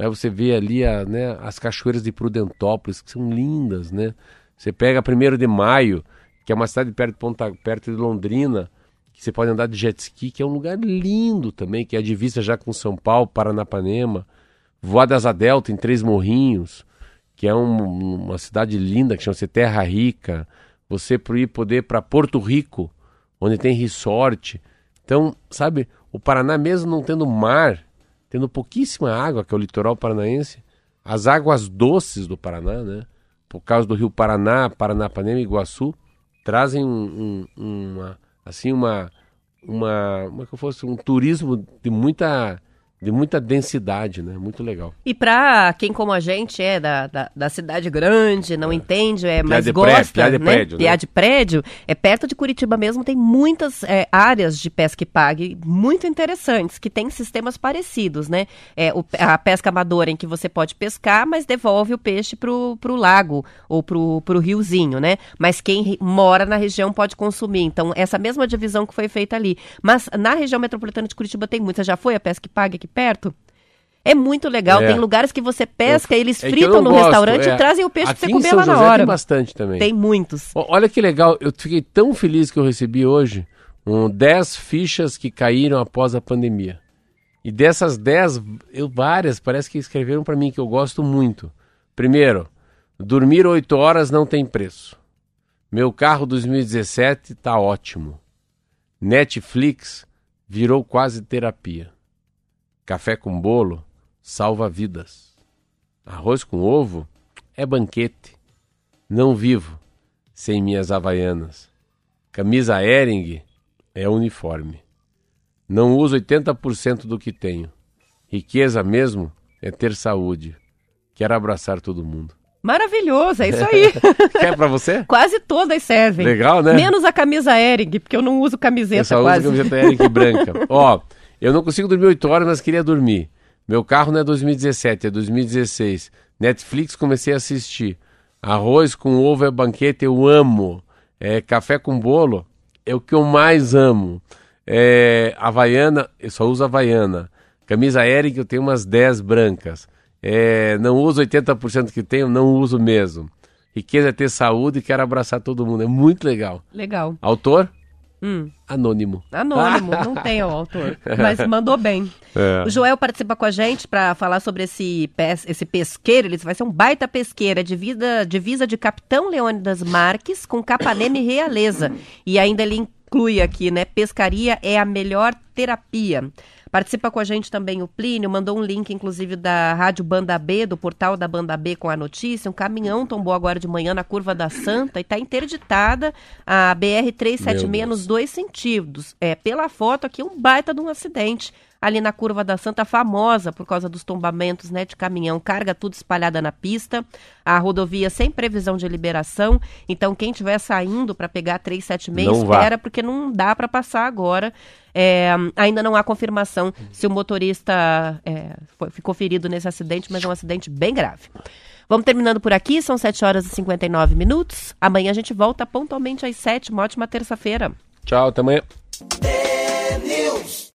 aí você vê ali a, né, as cachoeiras de Prudentópolis, que são lindas, né? Você pega 1 de Maio, que é uma cidade perto de, Ponta, perto de Londrina, que você pode andar de jet ski, que é um lugar lindo também, que é a divisa já com São Paulo, Paranapanema. Voar das Delta em Três Morrinhos, que é um- uma cidade linda, que chama-se Terra Rica. Você ir poder para Porto Rico, onde tem resort. Então, sabe, o Paraná mesmo não tendo mar, tendo pouquíssima água, que é o litoral paranaense, as águas doces do Paraná, né? Por causa do Rio Paraná, Paranapanema e Iguaçu, trazem um, um- uma assim uma uma como é que fosse um turismo de muita de muita densidade, né? Muito legal. E para quem como a gente é da, da, da cidade grande, não entende, é, mas de pré- gosta, piá de né? prédio, né? Piá de prédio, é perto de Curitiba mesmo, tem muitas é, áreas de pesca e pague muito interessantes, que têm sistemas parecidos, né? É, o- a pesca amadora em que você pode pescar, mas devolve o peixe pro, pro lago ou pro, pro riozinho, né? Mas quem mora na região pode consumir. Então, essa mesma divisão que foi feita ali. Mas na região metropolitana de Curitiba tem muita. Já foi a pesca e pague aqui perto? É muito legal. É. Tem lugares que você pesca, eles É eu fritam não no gosto, restaurante é. e trazem o peixe Aqui pra você comer lá na José hora. Tem bastante também. Tem muitos. Olha que legal, eu fiquei tão feliz que eu recebi hoje um, 10 fichas que caíram após a pandemia. E dessas 10, eu, várias parece que escreveram para mim que eu gosto muito. Primeiro, dormir 8 horas não tem preço. Meu carro 2017 tá ótimo. Netflix virou quase terapia. Café com bolo salva vidas. Arroz com ovo é banquete. Não vivo sem minhas havaianas. Camisa Hering é uniforme. Não uso 80% do que tenho. Riqueza mesmo é ter saúde. Quero abraçar todo mundo. Maravilhoso, é isso aí. Quer pra você? quase todas servem. Legal, né? Menos a camisa Ering, porque eu não uso Eu camiseta só uso quase. camiseta Hering branca. Ó, eu não consigo dormir 8 horas, mas queria dormir. Meu carro não é 2017, é 2016. Netflix comecei a assistir. Arroz com ovo é banquete, eu amo. É, café com bolo é o que eu mais amo. É, Havaiana, eu só uso Havaiana. Camisa Hering, eu tenho umas 10 brancas. É, não uso 80% que tenho, não uso mesmo. Riqueza é ter saúde e quero abraçar todo mundo. É muito legal. Legal. Autor? Hum. Anônimo. Anônimo, não tem o autor, mas mandou bem. É. O Joel participa com a gente para falar sobre esse, pes, esse pesqueiro. Ele vai ser um baita pesqueira, divisa, divisa de Capitão Leônidas Marques com Capanema e Realeza. E ainda ele inclui aqui, né? Pescaria é a melhor terapia. Participa com a gente também o Plínio, mandou um link, inclusive, da Rádio Banda B, do portal da Banda B com a notícia. Um caminhão tombou agora de manhã na curva da Santa e está interditada a BR-376 Meu nos dois sentidos. É, pela foto aqui, um baita de um acidente ali na curva da Santa, famosa por causa dos tombamentos né, de caminhão, carga tudo espalhada na pista, a rodovia sem previsão de liberação. Então, quem estiver saindo para pegar a 376, Não vá. espera, porque não dá para passar agora. É, ainda não há confirmação se o motorista é, foi- ficou ferido nesse acidente, mas é um acidente bem grave. Vamos terminando por aqui, são 7 horas e 59 minutos. Amanhã a gente volta pontualmente às 7. Uma ótima terça-feira. Tchau, até amanhã.